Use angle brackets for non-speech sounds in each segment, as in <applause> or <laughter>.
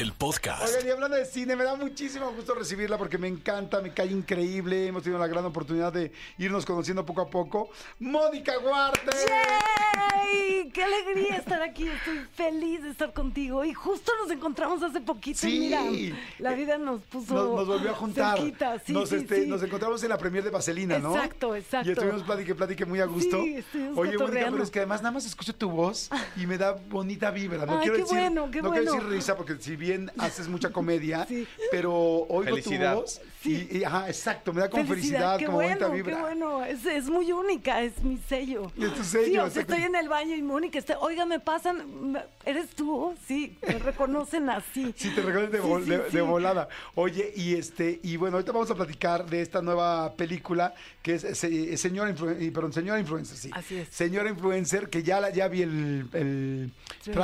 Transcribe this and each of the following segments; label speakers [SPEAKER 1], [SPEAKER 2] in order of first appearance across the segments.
[SPEAKER 1] el podcast.
[SPEAKER 2] Oigan, y hablando de cine, me da muchísimo gusto recibirla porque me encanta, me cae increíble. Hemos tenido la gran oportunidad de irnos conociendo poco a poco. Mónica Guarte.
[SPEAKER 3] ¡Yay! ¡Qué alegría estar aquí! Estoy feliz de estar contigo. Y justo nos encontramos hace poquito.
[SPEAKER 2] Sí.
[SPEAKER 3] Mira, la vida nos puso.
[SPEAKER 2] Nos, nos volvió a juntar.
[SPEAKER 3] cerquita. Sí,
[SPEAKER 2] nos,
[SPEAKER 3] sí,
[SPEAKER 2] este,
[SPEAKER 3] sí.
[SPEAKER 2] nos encontramos en la premier de Vaselina, ¿no?
[SPEAKER 3] Exacto, exacto.
[SPEAKER 2] Y estuvimos platique, platique muy a gusto.
[SPEAKER 3] Sí,
[SPEAKER 2] Oye, Mónica, pero es que además nada más escucho tu voz y me da bonita vibra. No
[SPEAKER 3] Ay,
[SPEAKER 2] quiero
[SPEAKER 3] qué
[SPEAKER 2] decir,
[SPEAKER 3] bueno, qué
[SPEAKER 2] no quiero
[SPEAKER 3] bueno.
[SPEAKER 2] decir risa porque si bien haces mucha comedia, <laughs>
[SPEAKER 3] Sí.
[SPEAKER 2] pero oigo
[SPEAKER 4] Felicidad.
[SPEAKER 2] tu voz
[SPEAKER 3] Sí.
[SPEAKER 2] y, y, ajá, exacto, me da como felicidad,
[SPEAKER 3] qué
[SPEAKER 2] como
[SPEAKER 3] bueno,
[SPEAKER 2] bonita vibra.
[SPEAKER 3] Qué bueno, es, es muy única, es mi sello.
[SPEAKER 2] Es tu sello,
[SPEAKER 3] Sí, o sea,
[SPEAKER 2] exacto.
[SPEAKER 3] estoy en el baño y Mónica está, oiga, me pasan, ¿eres tú? Sí, me reconocen así. <laughs>
[SPEAKER 2] Sí, te recuerdo de,
[SPEAKER 3] Sí,
[SPEAKER 2] vol-
[SPEAKER 3] sí,
[SPEAKER 2] de-
[SPEAKER 3] sí.
[SPEAKER 2] de volada. Oye, y este, y bueno, ahorita vamos a platicar de esta nueva película que es, se- Señora perdón, Señora Influencer, sí.
[SPEAKER 3] Así es.
[SPEAKER 2] Señora Influencer, que ya la, ya vi el, el
[SPEAKER 3] Trailer.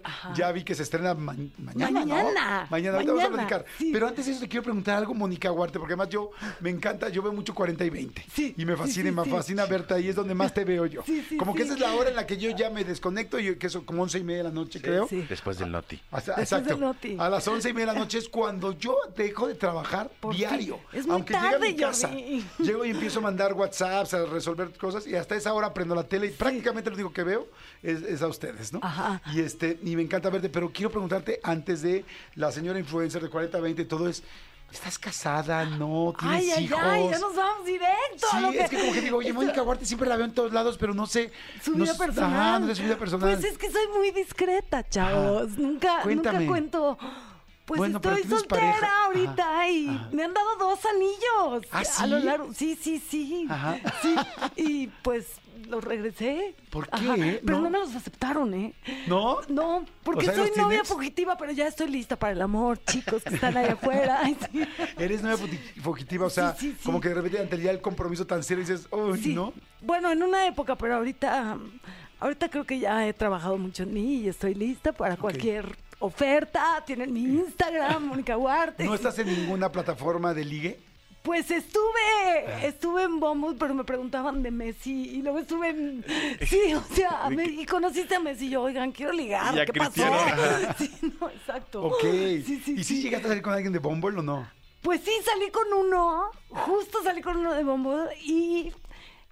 [SPEAKER 2] tráiler, ya vi que se estrena ma- mañana.
[SPEAKER 3] Mañana.
[SPEAKER 2] Mañana, ahorita vamos a platicar.
[SPEAKER 3] sí.
[SPEAKER 2] Pero antes de eso te quiero preguntar algo, Mónica Huarte, porque además yo me encanta, yo veo mucho 40 y 20.
[SPEAKER 3] Sí,
[SPEAKER 2] Y me fascina,
[SPEAKER 3] sí,
[SPEAKER 2] y me
[SPEAKER 3] sí.
[SPEAKER 2] fascina verte ahí, es donde más te veo yo.
[SPEAKER 3] Sí, sí,
[SPEAKER 2] como que
[SPEAKER 3] sí.
[SPEAKER 2] esa es la hora en la que yo ya me desconecto, y que eso como once y media de la noche, creo.
[SPEAKER 3] Sí.
[SPEAKER 4] Después del noti.
[SPEAKER 2] Hasta-
[SPEAKER 3] Después
[SPEAKER 2] exacto.
[SPEAKER 3] del noti.
[SPEAKER 2] A las once y media de la noche es cuando yo dejo de trabajar
[SPEAKER 3] Por
[SPEAKER 2] diario.
[SPEAKER 3] Es muy
[SPEAKER 2] Aunque llegue a
[SPEAKER 3] tarde,
[SPEAKER 2] mi casa,
[SPEAKER 3] Jordi.
[SPEAKER 2] llego y empiezo a mandar WhatsApps, a resolver cosas y hasta esa hora prendo la tele y prácticamente lo único que veo es, es a ustedes, ¿no?
[SPEAKER 3] Ajá.
[SPEAKER 2] Y este y me encanta verte, pero quiero preguntarte antes de la señora influencer de 40-20 todo es ¿Estás casada? ¿No? ¿Tienes
[SPEAKER 3] Ay, ay,
[SPEAKER 2] hijos?
[SPEAKER 3] ay, ya nos vamos directo.
[SPEAKER 2] Sí, es que como que digo, oye, Mónica Huarte siempre la veo en todos lados, pero no sé.
[SPEAKER 3] Su vida personal.
[SPEAKER 2] Ajá, no sé su vida personal.
[SPEAKER 3] Pues es que soy muy discreta, chavos. Nunca,
[SPEAKER 2] Cuéntame.
[SPEAKER 3] nunca cuento. Pues
[SPEAKER 2] Bueno,
[SPEAKER 3] estoy
[SPEAKER 2] ¿tienes
[SPEAKER 3] soltera
[SPEAKER 2] pareja?
[SPEAKER 3] ahorita
[SPEAKER 2] Ajá,
[SPEAKER 3] y
[SPEAKER 2] ajá.
[SPEAKER 3] me han dado dos anillos.
[SPEAKER 2] ¿Ah,
[SPEAKER 3] A lo
[SPEAKER 2] sí?
[SPEAKER 3] largo. Sí, sí, sí.
[SPEAKER 2] Ajá.
[SPEAKER 3] Sí. Y pues los regresé.
[SPEAKER 2] ¿Por qué?
[SPEAKER 3] Ajá, Pero
[SPEAKER 2] No.
[SPEAKER 3] no. me los aceptaron, ¿eh?
[SPEAKER 2] ¿No?
[SPEAKER 3] No, porque
[SPEAKER 2] O sea,
[SPEAKER 3] soy
[SPEAKER 2] ¿los
[SPEAKER 3] novia
[SPEAKER 2] tienes?
[SPEAKER 3] fugitiva, pero ya estoy lista para el amor, chicos que están allá afuera. Ay, sí.
[SPEAKER 2] Eres fugi- fugitiva, o sea,
[SPEAKER 3] Sí, sí, sí.
[SPEAKER 2] como que de repente ante ya el compromiso tan serio dices, uy. ¿no?
[SPEAKER 3] Bueno, en una época, pero ahorita, ahorita creo que ya he trabajado mucho en mí y estoy lista para cualquier oferta. Tienen mi Instagram, Mónica Huarte.
[SPEAKER 2] ¿No estás en ninguna plataforma de ligue?
[SPEAKER 3] Pues estuve, estuve en Bumble, pero me preguntaban de Messi y luego estuve en... <laughs> Sí, o sea, me- y conociste a Messi y yo, oigan, quiero ligar,
[SPEAKER 4] Y a
[SPEAKER 3] ¿qué pasó? <laughs>
[SPEAKER 4] Ajá.
[SPEAKER 3] Sí, no, exacto.
[SPEAKER 2] Ok. <laughs>
[SPEAKER 3] Sí, sí,
[SPEAKER 2] ¿Y si
[SPEAKER 3] sí.
[SPEAKER 2] llegaste a salir con alguien de Bumble o no?
[SPEAKER 3] Pues sí, salí con uno, justo salí con uno de Bumble y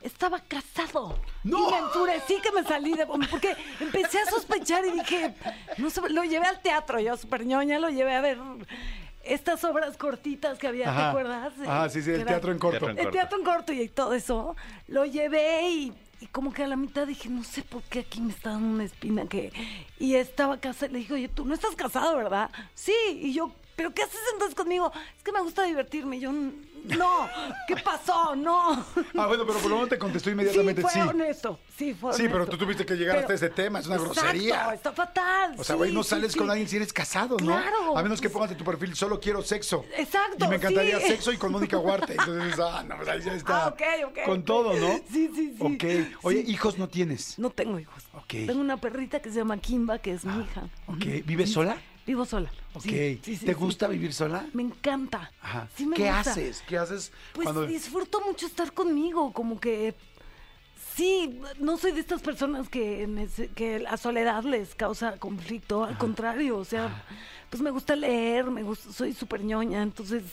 [SPEAKER 3] estaba casado.
[SPEAKER 2] ¡No!
[SPEAKER 3] Y me enfurecí que me salí de porque empecé a sospechar y dije, no sé, lo llevé al teatro, yo súper ñoña, lo llevé a ver estas obras cortitas que había, ¿te
[SPEAKER 2] Ajá.
[SPEAKER 3] acuerdas?
[SPEAKER 2] Ah, sí, sí, el
[SPEAKER 3] era-
[SPEAKER 2] teatro en corto.
[SPEAKER 4] Teatro en
[SPEAKER 3] El
[SPEAKER 4] corto.
[SPEAKER 3] teatro en corto y todo eso. Lo llevé y, y como que a la mitad dije, no sé por qué aquí me está dando una espina que... Y estaba casada, le dije, oye, tú no estás casado, ¿verdad? Sí, y yo, ¿pero qué haces entonces conmigo? Es que me gusta divertirme. Y yo, no, ¿qué pasó? No.
[SPEAKER 2] Ah, bueno, pero por lo menos te contestó inmediatamente
[SPEAKER 3] sí, fue
[SPEAKER 2] sí.
[SPEAKER 3] honesto. Sí, fue
[SPEAKER 2] Sí, pero
[SPEAKER 3] honesto.
[SPEAKER 2] tú tuviste que llegar hasta ese tema, es una
[SPEAKER 3] Exacto,
[SPEAKER 2] grosería.
[SPEAKER 3] está fatal.
[SPEAKER 2] O sea,
[SPEAKER 3] sí,
[SPEAKER 2] güey, no sales
[SPEAKER 3] sí.
[SPEAKER 2] con alguien si eres casado, ¿no?
[SPEAKER 3] Claro.
[SPEAKER 2] A menos que pongas en tu perfil, solo quiero sexo.
[SPEAKER 3] Exacto,
[SPEAKER 2] Y me encantaría sexo y con Mónica Huarte. Entonces ah, no, pues ahí ya está.
[SPEAKER 3] Ah, ok, ok,
[SPEAKER 2] Con todo, ¿no?
[SPEAKER 3] Sí, sí, sí.
[SPEAKER 2] Ok. Oye, hijos no tienes.
[SPEAKER 3] No tengo hijos.
[SPEAKER 2] Ok.
[SPEAKER 3] Tengo una perrita que se llama Kimba, que es mi hija.
[SPEAKER 2] Ok. ¿Vives sola?
[SPEAKER 3] Vivo sola.
[SPEAKER 2] Ok.
[SPEAKER 3] Sí, sí, sí,
[SPEAKER 2] ¿Te gusta vivir sola?
[SPEAKER 3] Me encanta.
[SPEAKER 2] Ajá.
[SPEAKER 3] Sí me
[SPEAKER 2] ¿Qué
[SPEAKER 3] gusta.
[SPEAKER 2] haces? ¿Qué haces
[SPEAKER 3] Pues
[SPEAKER 2] cuando
[SPEAKER 3] disfruto mucho estar conmigo, como que sí, no soy de estas personas que, que la soledad les causa conflicto, al contrario, o sea, pues me gusta leer, me gusta, soy súper ñoña, entonces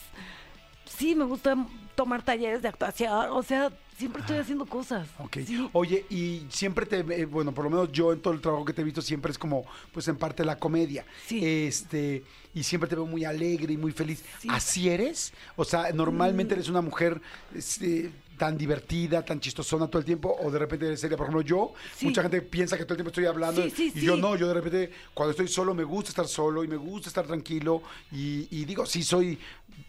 [SPEAKER 3] sí, me gusta tomar talleres de actuación, o sea, siempre estoy haciendo cosas.
[SPEAKER 2] Ok.
[SPEAKER 3] Sí.
[SPEAKER 2] Oye, y siempre te, eh, bueno, por lo menos yo en todo el trabajo que te he visto siempre es como, pues en parte la comedia.
[SPEAKER 3] Sí.
[SPEAKER 2] Este, y siempre te veo muy alegre y muy feliz.
[SPEAKER 3] Sí.
[SPEAKER 2] ¿Así eres? O sea, normalmente eres una mujer este, tan divertida, tan chistosona todo el tiempo, o de repente seria. Por ejemplo, yo,
[SPEAKER 3] Sí.
[SPEAKER 2] mucha gente piensa que todo el tiempo estoy hablando
[SPEAKER 3] Sí, sí,
[SPEAKER 2] y yo no, yo de repente cuando estoy solo me gusta estar solo y me gusta estar tranquilo y, y digo, sí soy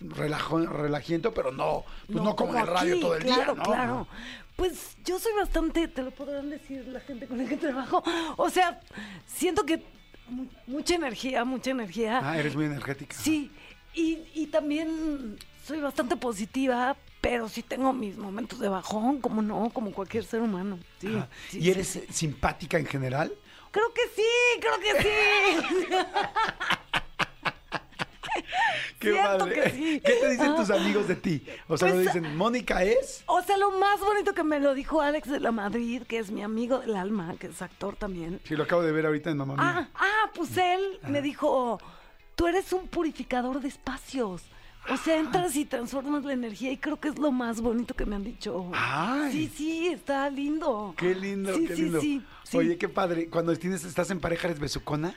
[SPEAKER 2] relajo, relajiento, pero no, pues no, como en el radio
[SPEAKER 3] aquí,
[SPEAKER 2] todo el
[SPEAKER 3] claro,
[SPEAKER 2] día, ¿no?
[SPEAKER 3] Claro, Pues yo soy bastante, te lo podrán decir la gente con la que trabajo. O sea, siento que mu- mucha energía, mucha energía.
[SPEAKER 2] Ah, eres muy energética.
[SPEAKER 3] Sí, y, y también soy bastante positiva, pero sí tengo mis momentos de bajón, como no, como cualquier ser humano. Sí,
[SPEAKER 2] ¿Y eres simpática en general?
[SPEAKER 3] Creo que sí, creo que sí. <laughs>
[SPEAKER 2] Qué
[SPEAKER 3] Siento
[SPEAKER 2] padre.
[SPEAKER 3] que sí. <laughs>
[SPEAKER 2] ¿Qué te dicen tus amigos de ti? O sea,
[SPEAKER 3] Pues,
[SPEAKER 2] ¿no dicen, Mónica es?
[SPEAKER 3] O sea, lo más bonito que me lo dijo Alex de la Madrid, que es mi amigo del alma, que es actor también.
[SPEAKER 2] Sí, lo acabo de ver ahorita en Mamá Mía.
[SPEAKER 3] Ah, ah, pues él me dijo, tú eres un purificador de espacios. O sea, entras y transformas la energía y creo que es lo más bonito que me han dicho.
[SPEAKER 2] Ay.
[SPEAKER 3] Sí, sí, está lindo.
[SPEAKER 2] Qué lindo,
[SPEAKER 3] Sí,
[SPEAKER 2] qué
[SPEAKER 3] sí,
[SPEAKER 2] lindo.
[SPEAKER 3] sí.
[SPEAKER 2] Oye, qué padre. Cuando tienes, estás en pareja, ¿eres besucona?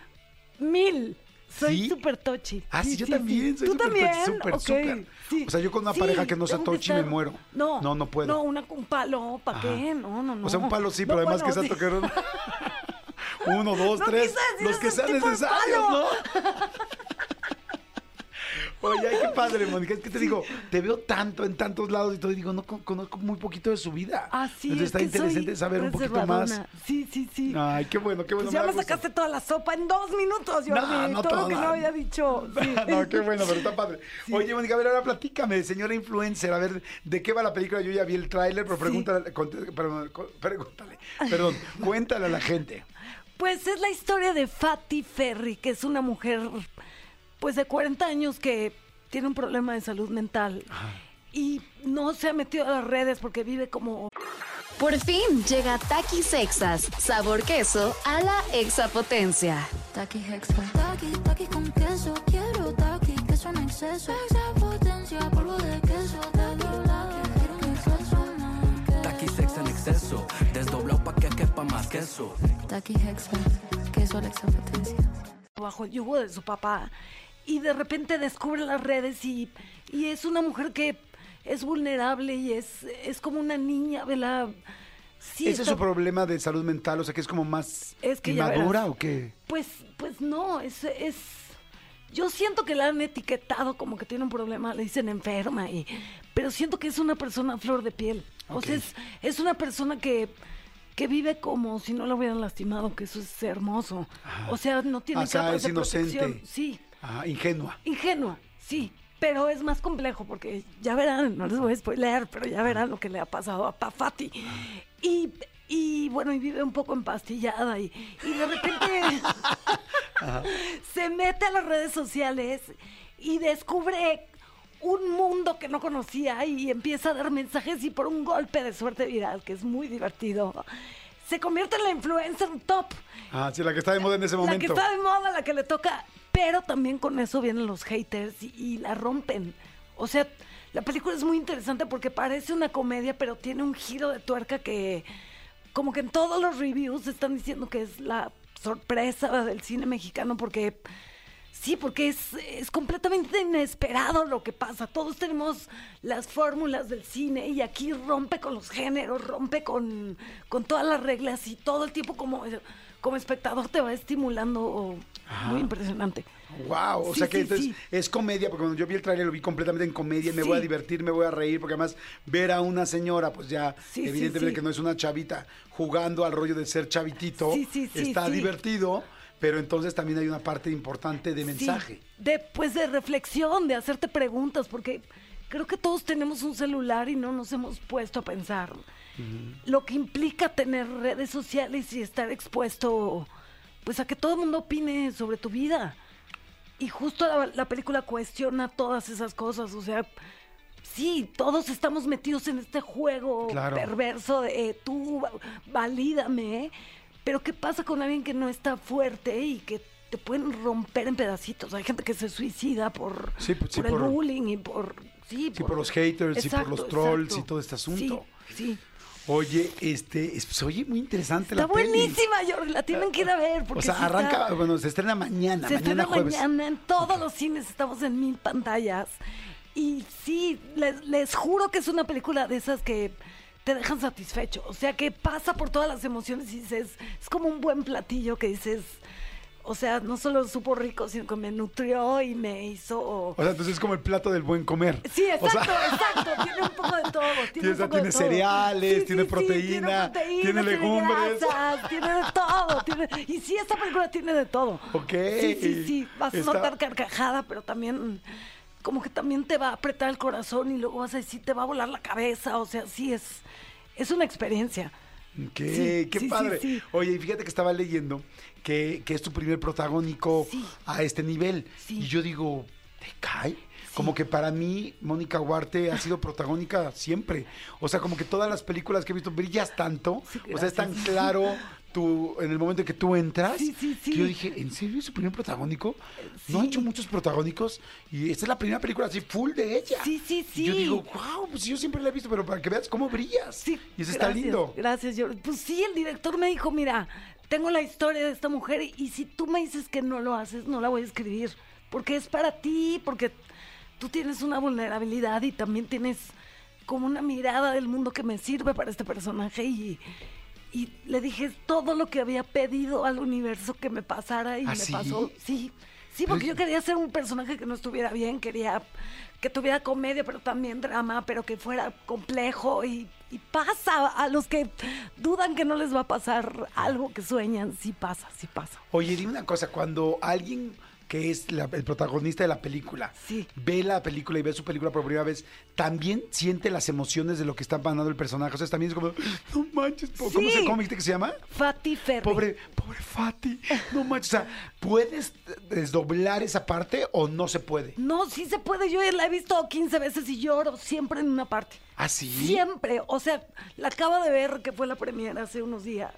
[SPEAKER 3] Mil. Soy
[SPEAKER 2] ¿Sí?
[SPEAKER 3] súper tochi.
[SPEAKER 2] Ah, sí, yo también, soy
[SPEAKER 3] ¿Tú
[SPEAKER 2] súper
[SPEAKER 3] también?
[SPEAKER 2] súper,
[SPEAKER 3] Ok,
[SPEAKER 2] súper.
[SPEAKER 3] sí.
[SPEAKER 2] O sea, yo con una pareja que no sea tochi me muero.
[SPEAKER 3] No,
[SPEAKER 2] No, no puedo.
[SPEAKER 3] No, una, un palo, ¿para qué? No, no, no.
[SPEAKER 2] O sea, un palo sí,
[SPEAKER 3] No,
[SPEAKER 2] pero además que sea
[SPEAKER 3] sí.
[SPEAKER 2] toquerón. <laughs> Uno, dos,
[SPEAKER 3] No
[SPEAKER 2] tres. Los que sean necesarios. ¿no? <laughs> Oye, ay, qué padre, Mónica. Es que te digo, te veo tanto en tantos lados y todo, y digo, no con- conozco muy poquito de su vida.
[SPEAKER 3] Ah, sí,
[SPEAKER 2] Entonces
[SPEAKER 3] es
[SPEAKER 2] está interesante saber un poquito más.
[SPEAKER 3] Sí, sí, sí.
[SPEAKER 2] Ay, qué bueno, qué bueno.
[SPEAKER 3] Pues ya me sacaste toda la sopa en dos minutos,
[SPEAKER 2] No,
[SPEAKER 3] Jordi.
[SPEAKER 2] no
[SPEAKER 3] todo lo que no había dicho. <laughs> Sí.
[SPEAKER 2] no, qué bueno, pero está padre. Oye, Mónica, a ver, ahora platícame, señora influencer, a ver, ¿de qué va la película? Yo ya vi el tráiler, pero pregúntale, perdón, pregúntale, perdón, cuéntale a la <laughs> gente.
[SPEAKER 3] Pues es la historia de Fatty Ferry, que es una mujer pues de 40 años que tiene un problema de salud mental y no se ha metido a las redes porque vive como
[SPEAKER 5] Por fin llega Takis Sexas, sabor queso a la exapotencia.
[SPEAKER 6] Taki Hexa. Taki, taki con queso. Quiero taki, queso en exceso. Extra potencia, polvo de queso. Taki, taki, quiero un exceso
[SPEAKER 7] Taqui sex en exceso, desdoblado pa' que quepa más queso.
[SPEAKER 6] Taki Hexa. Queso a la extra potencia.
[SPEAKER 3] bajo el yugo de su papá y de repente descubre las redes y, y es una mujer que es vulnerable y es, es como una niña, ¿verdad? Sí,
[SPEAKER 2] ¿Ese es su problema de salud mental? O sea, que es como más
[SPEAKER 3] Es que
[SPEAKER 2] o qué?
[SPEAKER 3] Pues, pues no, es, es. Yo siento que la han etiquetado como que tiene un problema, le dicen enferma, y, pero siento que es una persona flor de piel. O sea, es, es una persona que, que vive como si no la hubieran lastimado, que eso es hermoso. O sea, no tiene
[SPEAKER 2] O sea,
[SPEAKER 3] capas
[SPEAKER 2] es
[SPEAKER 3] de
[SPEAKER 2] inocente.
[SPEAKER 3] protección. Sí,
[SPEAKER 2] Ah, ingenua.
[SPEAKER 3] ingenua, sí. Pero es más complejo porque ya verán, no les voy a spoilear, pero ya verán lo que le ha pasado a Pafati. Y, y bueno, y vive un poco empastillada y, y de repente <laughs> se mete a las redes sociales y descubre un mundo que no conocía y empieza a dar mensajes y por un golpe de suerte viral, que es muy divertido, se convierte en la influencer top.
[SPEAKER 2] Ah, sí, la que está de moda en ese
[SPEAKER 3] La que
[SPEAKER 2] momento.
[SPEAKER 3] está de moda, la que le toca. Pero también con eso vienen los haters y, la rompen. O sea, la película es muy interesante porque parece una comedia, pero tiene un giro de tuerca que, como que en todos los reviews están diciendo que es la sorpresa del cine mexicano porque. Sí, porque es, es completamente inesperado lo que pasa. Todos tenemos las fórmulas del cine y aquí rompe con los géneros, rompe con, con todas las reglas y todo el tiempo como, como espectador te va estimulando. Muy impresionante.
[SPEAKER 2] Wow, o
[SPEAKER 3] Sí,
[SPEAKER 2] sea que
[SPEAKER 3] sí,
[SPEAKER 2] entonces
[SPEAKER 3] sí.
[SPEAKER 2] es comedia, porque cuando yo vi el trailer lo vi completamente en comedia me voy a divertir, me voy a reír, porque además ver a una señora, pues ya evidentemente que no es una chavita jugando al rollo de ser chavitito, está divertido, pero entonces también hay una parte importante de mensaje.
[SPEAKER 3] Sí, de, pues de reflexión, de hacerte preguntas, porque creo que todos tenemos un celular y no nos hemos puesto a pensar lo que implica tener redes sociales y estar expuesto pues a que todo el mundo opine sobre tu vida. Y justo la, la película cuestiona todas esas cosas, o sea, sí, todos estamos metidos en este juego
[SPEAKER 2] Claro.
[SPEAKER 3] perverso de eh, tú va- valídame, pero ¿qué pasa con alguien que no está fuerte y que te pueden romper en pedacitos? Hay gente que se suicida por,
[SPEAKER 2] Sí, pues, sí,
[SPEAKER 3] por el
[SPEAKER 2] por-
[SPEAKER 3] bullying y por... Sí,
[SPEAKER 2] Sí, por los haters y por los trolls
[SPEAKER 3] exacto.
[SPEAKER 2] y todo este asunto.
[SPEAKER 3] Sí, sí.
[SPEAKER 2] Oye, este, es- se oye muy interesante
[SPEAKER 3] Está
[SPEAKER 2] la peli.
[SPEAKER 3] buenísima, Jordi, la tienen que ir a ver. Porque
[SPEAKER 2] O sea,
[SPEAKER 3] sí está-
[SPEAKER 2] arranca, bueno, se estrena mañana,
[SPEAKER 3] Se
[SPEAKER 2] mañana
[SPEAKER 3] estrena
[SPEAKER 2] jueves.
[SPEAKER 3] mañana en todos los cines, estamos en mil pantallas. Y sí, les, les juro que es una película de esas que te dejan satisfecho. O sea, que pasa por todas las emociones y dices, es como un buen platillo que dices, o sea, no solo supo rico, sino que me nutrió y me hizo...
[SPEAKER 2] O sea, entonces es como el plato del buen comer.
[SPEAKER 3] Sí,
[SPEAKER 2] O sea,
[SPEAKER 3] exacto, <laughs> exacto. Tiene un poco de todo. Tiene,
[SPEAKER 2] Tiene-
[SPEAKER 3] un poco
[SPEAKER 2] tiene
[SPEAKER 3] de todo.
[SPEAKER 2] cereales, tiene proteína,
[SPEAKER 3] tiene, proteína,
[SPEAKER 2] tiene legumbres.
[SPEAKER 3] grasas, tiene de todo. tiene- y sí, esta película tiene de todo.
[SPEAKER 2] Ok.
[SPEAKER 3] Sí, sí, sí. Vas a notar carcajada, pero también como que también te va a apretar el corazón y luego vas a decir, te va a volar la cabeza. O sea, sí, es, es una experiencia. Sí,
[SPEAKER 2] Qué
[SPEAKER 3] sí, sí,
[SPEAKER 2] padre.
[SPEAKER 3] sí.
[SPEAKER 2] Oye, y fíjate que estaba leyendo que, que es tu primer protagónico
[SPEAKER 3] Sí.
[SPEAKER 2] a este nivel.
[SPEAKER 3] Sí.
[SPEAKER 2] Y yo digo, ¿te cae? Como que para mí, Mónica Huarte ha sido protagónica siempre. O sea, como que todas las películas que he visto brillas tanto.
[SPEAKER 3] Sí,
[SPEAKER 2] o sea, es tan claro tú, en el momento en que tú entras.
[SPEAKER 3] Sí, sí, sí.
[SPEAKER 2] Que yo dije, ¿en serio es su primer protagónico? No ha
[SPEAKER 3] Sí.
[SPEAKER 2] hecho muchos protagónicos. Y esta es la primera película así full de ella.
[SPEAKER 3] Sí, sí,
[SPEAKER 2] Y yo
[SPEAKER 3] sí.
[SPEAKER 2] digo, wow, pues yo siempre la he visto, pero para que veas cómo brillas.
[SPEAKER 3] Sí,
[SPEAKER 2] y eso está lindo.
[SPEAKER 3] Gracias, yo. Pues sí, el director me dijo, mira, tengo la historia de esta mujer y si tú me dices que no lo haces, no la voy a escribir. Porque es para ti, porque tú tienes una vulnerabilidad y también tienes como una mirada del mundo que me sirve para este personaje y... Y le dije todo lo que había pedido al universo que me pasara y
[SPEAKER 2] ¿Ah,
[SPEAKER 3] me
[SPEAKER 2] sí?
[SPEAKER 3] pasó. Sí, sí, porque
[SPEAKER 2] Pero-
[SPEAKER 3] yo quería ser un personaje que no estuviera bien, quería que tuviera comedia, pero también drama, pero que fuera complejo y, y pasa a los que dudan que no les va a pasar algo que sueñan, sí pasa, sí pasa.
[SPEAKER 2] Oye, dime una cosa, cuando alguien que es la- el protagonista de la película
[SPEAKER 3] Sí.
[SPEAKER 2] ve la película y ve su película por primera vez, también siente las emociones de lo que está pasando el personaje. O sea, también es como, no manches, ¿cómo,
[SPEAKER 3] Sí.
[SPEAKER 2] se, ¿cómo dijiste que se llama?
[SPEAKER 3] Fati Ferri.
[SPEAKER 2] Pobre, pobre Fati, no manches. O sea, ¿puedes desdoblar esa parte o no se puede?
[SPEAKER 3] No, sí se puede. Yo la he visto 15 veces y lloro siempre en una parte.
[SPEAKER 2] ¿Ah, sí?
[SPEAKER 3] Siempre. O sea, la acabo de ver que fue la premiera hace unos días.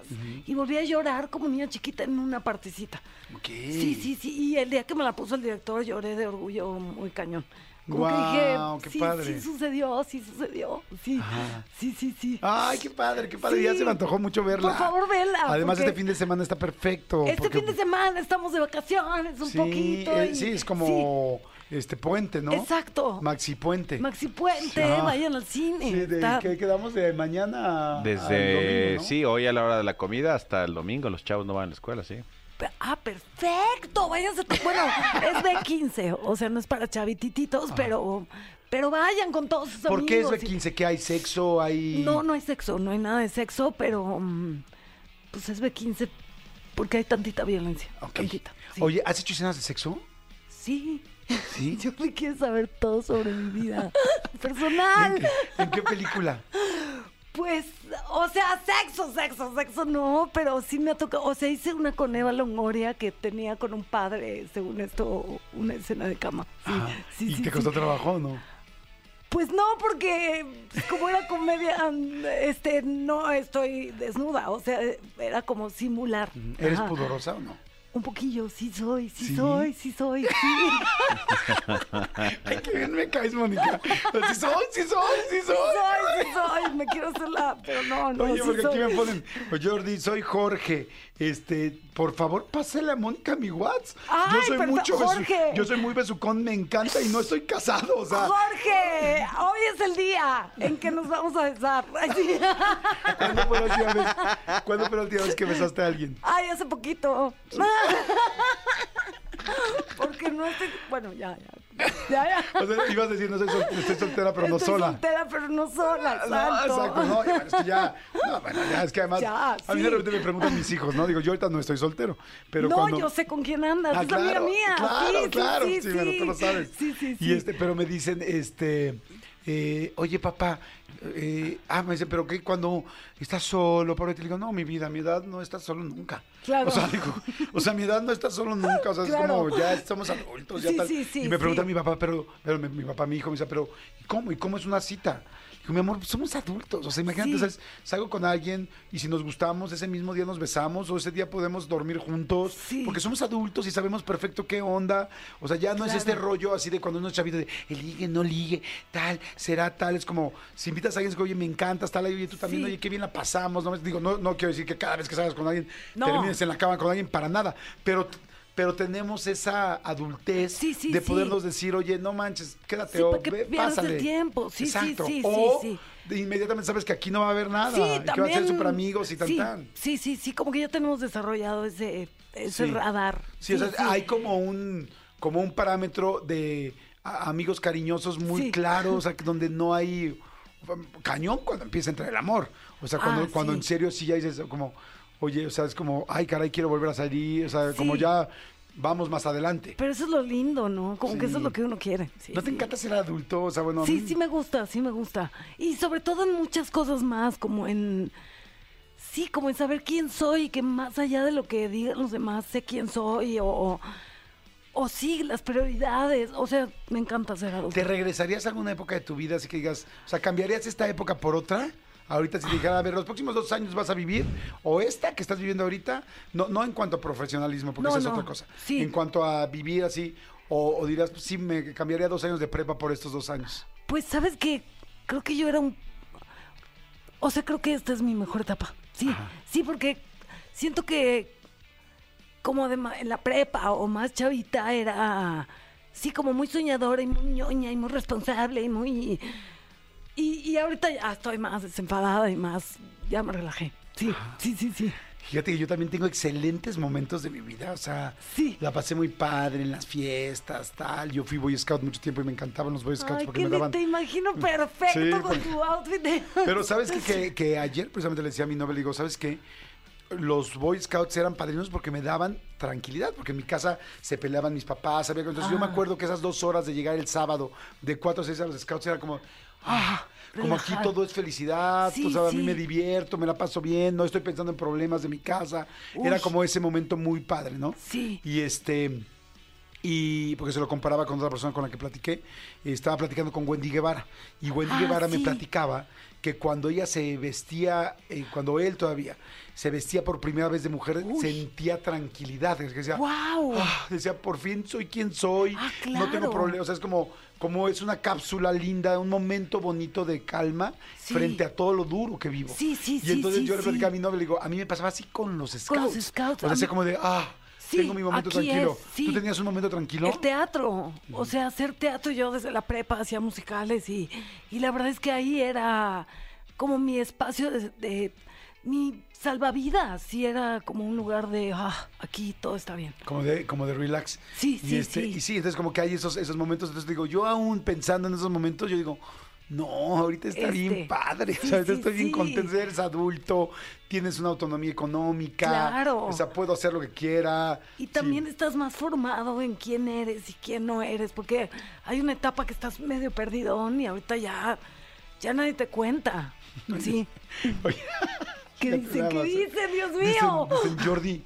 [SPEAKER 3] Y volví a llorar como niña chiquita en una partecita.
[SPEAKER 2] Ok.
[SPEAKER 3] Sí, sí, sí. Y el día que me la puso el director lloré de orgullo muy cañón. Como que dije,
[SPEAKER 2] qué
[SPEAKER 3] sí,
[SPEAKER 2] padre.
[SPEAKER 3] sí sucedió, sí sucedió. Sí,
[SPEAKER 2] Ajá.
[SPEAKER 3] sí, sí, sí.
[SPEAKER 2] Ay, qué padre, qué padre. Ya se me antojó mucho verla.
[SPEAKER 3] Por favor, vela,
[SPEAKER 2] Además, este fin de semana está perfecto.
[SPEAKER 3] este
[SPEAKER 2] porque-
[SPEAKER 3] fin de semana estamos de vacaciones un
[SPEAKER 2] sí,
[SPEAKER 3] poquito.
[SPEAKER 2] eh,
[SPEAKER 3] y-
[SPEAKER 2] sí, es como este puente, ¿no?
[SPEAKER 3] Exacto.
[SPEAKER 2] Maxi Puente.
[SPEAKER 3] Maxi Puente,
[SPEAKER 2] Ajá.
[SPEAKER 3] vayan al cine.
[SPEAKER 2] Sí, de,
[SPEAKER 3] está-
[SPEAKER 2] ¿qué quedamos de mañana?
[SPEAKER 4] Desde,
[SPEAKER 2] domingo, ¿no?
[SPEAKER 4] sí, hoy a la hora de la comida hasta el domingo los chavos no van a la escuela, sí.
[SPEAKER 3] Ah, perfecto, váyanse. Bueno, es de 15, o sea, no es para chavitititos, pero, pero vayan con todos sus
[SPEAKER 2] Ah. ¿Por qué es
[SPEAKER 3] amigos.
[SPEAKER 2] de
[SPEAKER 3] y-
[SPEAKER 2] 15? ¿Que hay sexo? ¿Hay...?
[SPEAKER 3] No, no hay sexo, no hay nada de sexo, pero mm, pues es B15 porque hay tantita violencia.
[SPEAKER 2] Ok.
[SPEAKER 3] Tantita. sí.
[SPEAKER 2] Oye, ¿has hecho escenas de sexo?
[SPEAKER 3] Sí.
[SPEAKER 2] Sí. <laughs>
[SPEAKER 3] Yo me quiero saber todo sobre mi vida
[SPEAKER 2] ¿En
[SPEAKER 3] personal.
[SPEAKER 2] qué, en qué película?
[SPEAKER 3] Pues, o sea, sexo, sexo, sexo no, pero sí me ha tocado. O sea, hice una con Eva Longoria que tenía con un padre, según esto, una escena de cama. Sí,
[SPEAKER 2] Ajá.
[SPEAKER 3] sí,
[SPEAKER 2] ¿Y
[SPEAKER 3] sí,
[SPEAKER 2] te costó trabajo o no?
[SPEAKER 3] Pues no, porque como era comedia, este, no estoy desnuda. O sea, era como simular.
[SPEAKER 2] ¿Eres
[SPEAKER 3] Ajá.
[SPEAKER 2] pudorosa o no?
[SPEAKER 3] Un poquillo, sí soy, sí,
[SPEAKER 2] ¿Sí?
[SPEAKER 3] soy, sí soy, sí. <laughs>
[SPEAKER 2] Ay, qué bien me caes, Mónica. Sí soy, sí soy, sí soy.
[SPEAKER 3] soy, sí soy. Me quiero hacer la, pero no, no,
[SPEAKER 2] Oye,
[SPEAKER 3] sí
[SPEAKER 2] porque aquí me ponen, "Oh, Jordi, soy Jorge. Este, por favor, pásale a Mónica mi WhatsApp. yo soy mucho besu-
[SPEAKER 3] Jorge.
[SPEAKER 2] yo soy muy besucón, me encanta y no estoy casado, o sea.
[SPEAKER 3] Jorge, hoy es el día en que nos vamos a besar. <laughs>
[SPEAKER 2] ¿Cuándo fue la última vez? ¿Cuándo fue la última vez que besaste a alguien?
[SPEAKER 3] Ay, hace poquito. <laughs> Porque no estoy. Bueno, ya, ya. Ya, ya. <laughs>
[SPEAKER 2] O sea, ibas a decir, no soy sol- estoy soltera, pero no
[SPEAKER 3] Estoy
[SPEAKER 2] sola.
[SPEAKER 3] soltera, pero no sola.
[SPEAKER 2] No,
[SPEAKER 3] Exacto.
[SPEAKER 2] no, ya, bueno, es que ya, <laughs> no, bueno, ya, es que además,
[SPEAKER 3] Ya,
[SPEAKER 2] a mí de
[SPEAKER 3] sí.
[SPEAKER 2] repente me preguntan mis hijos, ¿no? Digo, yo ahorita no estoy soltero, pero
[SPEAKER 3] no,
[SPEAKER 2] cuando...
[SPEAKER 3] yo sé con quién andas.
[SPEAKER 2] Ah,
[SPEAKER 3] es amiga
[SPEAKER 2] claro,
[SPEAKER 3] mía.
[SPEAKER 2] Claro,
[SPEAKER 3] sí, sí,
[SPEAKER 2] claro,
[SPEAKER 3] sí,
[SPEAKER 2] sí, bueno, tú lo sabes.
[SPEAKER 3] Sí, sí, sí.
[SPEAKER 2] Y este, pero me dicen, este, eh, oye, papá, eh, ah, me dicen, pero qué cuando estás solo, ahí te digo, no, mi vida, mi edad no está solo nunca.
[SPEAKER 3] Claro.
[SPEAKER 2] O sea, digo, o sea, mi edad no está solo nunca, o sea, es como ya somos adultos, ya
[SPEAKER 3] Sí,
[SPEAKER 2] tal.
[SPEAKER 3] sí, sí,
[SPEAKER 2] y me pregunta mi papá, pero, pero mi, mi papá, mi hijo, me dice, pero ¿y cómo? ¿Y cómo es una cita? Digo, mi amor, somos adultos. O sea, imagínate, salgo con alguien y si nos gustamos, ese mismo día nos besamos o ese día podemos dormir juntos.
[SPEAKER 3] Sí.
[SPEAKER 2] Porque somos adultos y sabemos perfecto qué onda. O sea, ya no es este rollo así de cuando uno es chavito de ligue, no ligue, tal, será tal. Es como si invitas a alguien, oye, me encantas, tal, oye, tú también,
[SPEAKER 3] Sí.
[SPEAKER 2] oye, qué bien la pasamos. No, digo, no, no quiero decir que cada vez que salgas con alguien
[SPEAKER 3] No.
[SPEAKER 2] termines en la cama con alguien para nada. Pero. Pero tenemos esa adultez
[SPEAKER 3] Sí, sí,
[SPEAKER 2] de
[SPEAKER 3] sí.
[SPEAKER 2] podernos decir, oye, no manches, quédate o ve,
[SPEAKER 3] el
[SPEAKER 2] pásale.
[SPEAKER 3] tiempo. Sí,
[SPEAKER 2] Exacto.
[SPEAKER 3] sí, sí,
[SPEAKER 2] o inmediatamente sabes que aquí no va a haber nada. Que van a ser súper amigos y tan
[SPEAKER 3] sí,
[SPEAKER 2] tan.
[SPEAKER 3] Sí, sí, sí, como que ya tenemos desarrollado ese, ese radar.
[SPEAKER 2] Sí, o sea, hay como un, como un parámetro de amigos cariñosos muy
[SPEAKER 3] Sí.
[SPEAKER 2] claro, o sea, que donde no hay cañón cuando empieza a entrar el amor. O sea, cuando,
[SPEAKER 3] Ah,
[SPEAKER 2] cuando en serio sí ya dices como, oye, o sea, es como, ay, caray, quiero volver a salir, o sea, como ya vamos más adelante.
[SPEAKER 3] Pero eso es lo lindo, ¿no? Como que eso es lo que uno quiere. Sí,
[SPEAKER 2] ¿No te
[SPEAKER 3] sí.
[SPEAKER 2] encanta ser adulto? O sea, bueno,
[SPEAKER 3] Sí, sí me gusta, sí me gusta. Y sobre todo en muchas cosas más, como en... Sí, como en saber quién soy, que más allá de lo que digan los demás, sé quién soy, o... O, o sí, las prioridades. O sea, me encanta ser adulto.
[SPEAKER 2] ¿Te regresarías a alguna época de tu vida así que digas, o sea, cambiarías esta época por otra? Ahorita si te dijera, a ver, los próximos dos años vas a vivir, o esta que estás viviendo ahorita, no, no en cuanto a profesionalismo, porque
[SPEAKER 3] No,
[SPEAKER 2] esa es otra cosa.
[SPEAKER 3] sí.
[SPEAKER 2] En cuanto a vivir así, o, o dirás, pues, sí, me cambiaría dos años de prepa por estos dos años.
[SPEAKER 3] Pues, ¿sabes qué? Creo que yo era un... O sea, creo que esta es mi mejor etapa. Sí, sí, porque siento que como de ma- en la prepa o más chavita era... Sí, como muy soñadora y muy ñoña y muy responsable y muy... Y, y ahorita ya estoy más desenfadada y más... Ya me relajé. Sí, sí, sí, sí.
[SPEAKER 2] Fíjate que yo también tengo excelentes momentos de mi vida, o sea,
[SPEAKER 3] Sí.
[SPEAKER 2] la pasé muy padre en las fiestas, tal. Yo fui Boy Scout mucho tiempo y me encantaban los Boy Scouts
[SPEAKER 3] Ay,
[SPEAKER 2] porque me daban...
[SPEAKER 3] te imagino perfecto
[SPEAKER 2] Sí,
[SPEAKER 3] con
[SPEAKER 2] porque-
[SPEAKER 3] tu outfit de...
[SPEAKER 2] Pero sabes <laughs> que, que ayer precisamente le decía a mi novia, le digo, ¿sabes qué? Los Boy Scouts eran padrinos porque me daban tranquilidad, porque en mi casa se peleaban mis papás, había entonces yo me
[SPEAKER 3] Ah.
[SPEAKER 2] acuerdo que esas dos horas de llegar el sábado de 4 a 6 a los Scouts era como, ah, como aquí todo es felicidad,
[SPEAKER 3] Sí,
[SPEAKER 2] a mí
[SPEAKER 3] sí.
[SPEAKER 2] me divierto, me la paso bien, no estoy pensando en problemas de mi casa, era como ese momento muy padre, ¿no?
[SPEAKER 3] Sí.
[SPEAKER 2] Y este, y porque se lo comparaba con otra persona con la que platiqué, estaba platicando con Wendy Guevara, y Wendy
[SPEAKER 3] Ah,
[SPEAKER 2] Guevara me platicaba que cuando ella se vestía, eh, cuando él todavía se vestía por primera vez de mujer,
[SPEAKER 3] Uy.
[SPEAKER 2] sentía tranquilidad. Decía,
[SPEAKER 3] ¡Guau!
[SPEAKER 2] "Ah", decía, por fin soy quien soy,
[SPEAKER 3] Ah,
[SPEAKER 2] no tengo
[SPEAKER 3] claro.
[SPEAKER 2] problemas. O sea, es como, como es una cápsula linda, un momento bonito de calma
[SPEAKER 3] Sí.
[SPEAKER 2] frente a todo lo duro que vivo.
[SPEAKER 3] Sí, sí,
[SPEAKER 2] y entonces
[SPEAKER 3] sí,
[SPEAKER 2] yo le platicaba a mi novia, le digo, a mí me pasaba así con los scouts.
[SPEAKER 3] Con los scouts,
[SPEAKER 2] O sea,
[SPEAKER 3] mí-
[SPEAKER 2] como de, ah,
[SPEAKER 3] Sí,
[SPEAKER 2] tengo mi momento tranquilo.
[SPEAKER 3] es, sí.
[SPEAKER 2] ¿Tú tenías un momento tranquilo?
[SPEAKER 3] El teatro, o sea, hacer teatro yo desde la prepa hacía musicales y, y la verdad es que ahí era como mi espacio de, de- mi salvavidas, sí era como un lugar de, ah, aquí todo está bien.
[SPEAKER 2] Como de, como de relax.
[SPEAKER 3] Sí,
[SPEAKER 2] y
[SPEAKER 3] sí,
[SPEAKER 2] este,
[SPEAKER 3] sí.
[SPEAKER 2] Y sí, entonces como que hay esos, esos momentos. Entonces digo, yo aún pensando en esos momentos, yo digo, no, ahorita está
[SPEAKER 3] Este,
[SPEAKER 2] bien padre.
[SPEAKER 3] sí,
[SPEAKER 2] o sea, ahorita
[SPEAKER 3] sí,
[SPEAKER 2] estoy bien
[SPEAKER 3] sí.
[SPEAKER 2] contento. Eres adulto, tienes una autonomía económica.
[SPEAKER 3] Claro.
[SPEAKER 2] O sea, puedo hacer lo que quiera.
[SPEAKER 3] Y también estás más formado en quién eres y quién no eres, porque hay una etapa que estás medio perdidón y ahorita ya, ya nadie te cuenta. <laughs> Sí.
[SPEAKER 2] Oye,
[SPEAKER 3] ¿Qué dice? ¿Qué
[SPEAKER 2] ¿eh?
[SPEAKER 3] dice? Dios mío.
[SPEAKER 2] dicen, Jordi,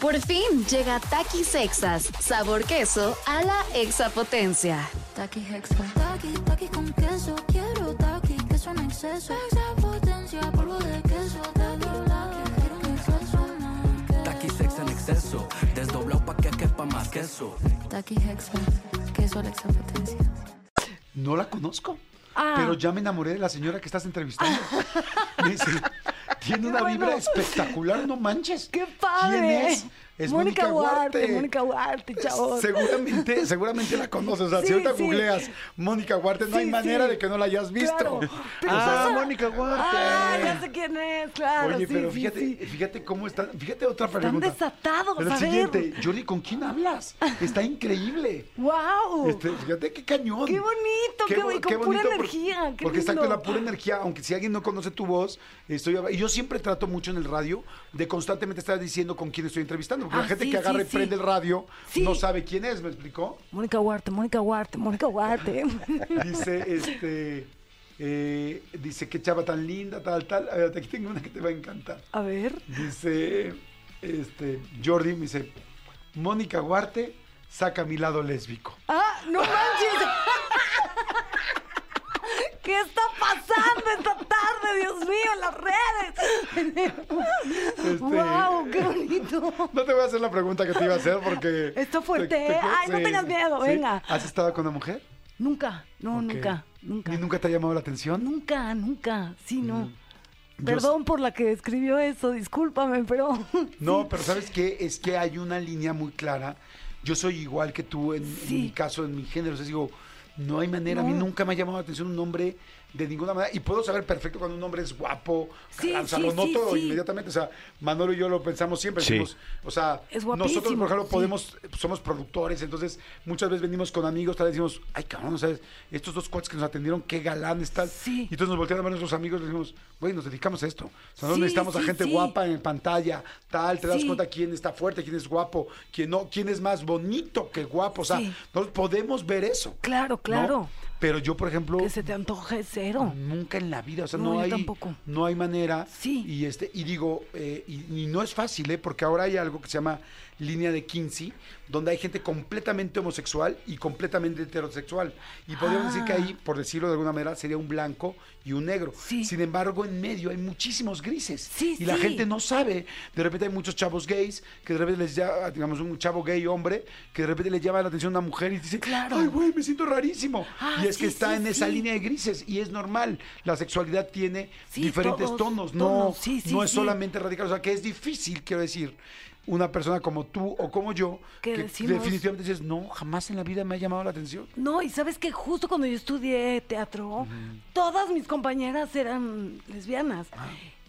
[SPEAKER 5] Por fin llega Takis Sexas, sabor queso a la exapotencia.
[SPEAKER 6] Taki Hexa. Taki, taki con queso. Quiero taki, queso en exceso. Extra potencia, polvo de queso. Taki, taki, quiero un exceso más.
[SPEAKER 7] Taqui sex en exceso, desdoblado pa' que quepa más queso.
[SPEAKER 6] Taki Hexa. Queso a la extra potencia.
[SPEAKER 2] no la conozco.
[SPEAKER 3] Ah.
[SPEAKER 2] Pero ya me enamoré de la señora que estás entrevistando. <laughs> Me dice, tiene una
[SPEAKER 3] bueno.
[SPEAKER 2] vibra espectacular, no manches.
[SPEAKER 3] ¡Qué padre!
[SPEAKER 2] ¿Quién es? Es
[SPEAKER 3] Mónica Huarte. Mónica Huarte, chavos.
[SPEAKER 2] Seguramente, seguramente la conoces. O sea, si
[SPEAKER 3] Sí,
[SPEAKER 2] ahorita
[SPEAKER 3] sí.
[SPEAKER 2] googleas Mónica Huarte, no
[SPEAKER 3] Sí,
[SPEAKER 2] hay manera de que no la hayas visto.
[SPEAKER 3] Claro. Pero
[SPEAKER 4] Ah,
[SPEAKER 3] pasa-
[SPEAKER 4] Mónica Huarte.
[SPEAKER 3] Ah, ya sé quién es, claro.
[SPEAKER 2] Oye, pero fíjate, fíjate cómo están. Fíjate otra
[SPEAKER 3] Están
[SPEAKER 2] pregunta.
[SPEAKER 3] desatados,
[SPEAKER 2] Pero
[SPEAKER 3] a ver.
[SPEAKER 2] siguiente, Jordi, ¿con quién hablas? Está increíble.
[SPEAKER 3] ¡Wow!
[SPEAKER 2] Este, fíjate qué cañón.
[SPEAKER 3] Qué bonito, qué bon- con pura
[SPEAKER 2] por-
[SPEAKER 3] energía, qué
[SPEAKER 2] porque exacto,
[SPEAKER 3] lindo.
[SPEAKER 2] la pura energía, aunque si alguien no conoce tu voz, estoy y yo siempre trato mucho en el radio de constantemente estar diciendo con quién estoy entrevistando, porque
[SPEAKER 3] Ah,
[SPEAKER 2] la gente
[SPEAKER 3] sí,
[SPEAKER 2] que agarra
[SPEAKER 3] sí,
[SPEAKER 2] y prende el radio no sabe quién es, ¿me explicó?
[SPEAKER 3] Mónica Huarte, Mónica Huarte, Mónica Huarte. <laughs>
[SPEAKER 2] Dice, este, eh, dice, qué chava tan linda, tal, tal. A ver, aquí tengo una que te va a encantar.
[SPEAKER 3] A ver.
[SPEAKER 2] Dice, este, Jordi me dice, Mónica Huarte saca mi lado lésbico.
[SPEAKER 3] ¡Ah, no manches! <laughs> ¿Qué está pasando esta tarde, Dios mío, en las redes?
[SPEAKER 2] Este,
[SPEAKER 3] ¡Wow! ¡Qué bonito!
[SPEAKER 2] No te voy a hacer la pregunta que te iba a hacer porque...
[SPEAKER 3] Está fuerte, ¿eh? Ay, no tengas miedo, venga.
[SPEAKER 2] ¿Has estado con una mujer?
[SPEAKER 3] Nunca, no, nunca, nunca.
[SPEAKER 2] ¿Ni nunca te ha llamado la atención?
[SPEAKER 3] Nunca, nunca, sí, no.
[SPEAKER 2] Yo-
[SPEAKER 3] Perdón por la que escribió eso, discúlpame, pero... <laughs>
[SPEAKER 2] No, pero ¿sabes qué? Es que hay una línea muy clara. Yo soy igual que tú en, en mi caso, en mi género. O sea, digo, no hay manera. A mí nunca me ha llamado la atención un hombre de ninguna manera. Y puedo saber perfecto cuando un hombre es guapo,
[SPEAKER 3] Sí,
[SPEAKER 2] galán, o sea,
[SPEAKER 3] sí,
[SPEAKER 2] lo
[SPEAKER 3] sí,
[SPEAKER 2] noto
[SPEAKER 3] sí.
[SPEAKER 2] inmediatamente. O sea, Manolo y yo lo pensamos siempre.
[SPEAKER 4] Sí.
[SPEAKER 2] decimos, o sea,
[SPEAKER 3] Es
[SPEAKER 2] nosotros, por ejemplo,
[SPEAKER 3] sí.
[SPEAKER 2] podemos, somos productores, entonces muchas veces venimos con amigos, tal vez decimos, ay, cabrón, ¿sabes? Estos dos cuates que nos atendieron, qué galanes, tal.
[SPEAKER 3] Sí.
[SPEAKER 2] Y entonces nos voltean a ver nuestros amigos y decimos, güey, nos dedicamos a esto. O sea, no
[SPEAKER 3] Sí,
[SPEAKER 2] necesitamos a gente
[SPEAKER 3] sí.
[SPEAKER 2] guapa en pantalla, tal, te das cuenta quién está fuerte, quién es guapo, quién no, quién es más bonito que guapo. O sea,
[SPEAKER 3] Sí.
[SPEAKER 2] nosotros podemos ver eso.
[SPEAKER 3] Claro,
[SPEAKER 2] ¿no? Pero yo, por ejemplo,
[SPEAKER 3] Que se te antoje cero.
[SPEAKER 2] nunca en la vida, o sea,
[SPEAKER 3] No,
[SPEAKER 2] hay,
[SPEAKER 3] tampoco.
[SPEAKER 2] no hay manera.
[SPEAKER 3] Sí.
[SPEAKER 2] Y este, y digo, eh, y, y no es fácil, ¿eh? porque ahora hay algo que se llama línea de Kinsey, donde hay gente completamente homosexual y completamente heterosexual. Y podríamos decir que
[SPEAKER 3] Ah.
[SPEAKER 2] ahí, por decirlo de alguna manera, sería un blanco y un negro.
[SPEAKER 3] Sí.
[SPEAKER 2] Sin embargo, en medio hay muchísimos grises.
[SPEAKER 3] Sí,
[SPEAKER 2] y la
[SPEAKER 3] sí.
[SPEAKER 2] gente no sabe. De repente hay muchos chavos gays que de repente les llama, digamos, un chavo gay hombre, que de repente le llama la atención a una mujer y dice,
[SPEAKER 3] Claro.
[SPEAKER 2] ay, güey, me siento rarísimo.
[SPEAKER 3] Ah,
[SPEAKER 2] y es que está en esa línea de grises y es normal. La sexualidad tiene diferentes
[SPEAKER 3] todos,
[SPEAKER 2] tonos, no,
[SPEAKER 3] tonos, sí, sí,
[SPEAKER 2] no es solamente radical. O sea, que es difícil, quiero decir, una persona como tú o como yo,
[SPEAKER 3] Que
[SPEAKER 2] que
[SPEAKER 3] decimos-
[SPEAKER 2] definitivamente dices, no, jamás en la vida me ha llamado la atención.
[SPEAKER 3] No, y sabes que justo cuando yo estudié teatro, todas mis compañeras eran lesbianas.
[SPEAKER 2] Ah.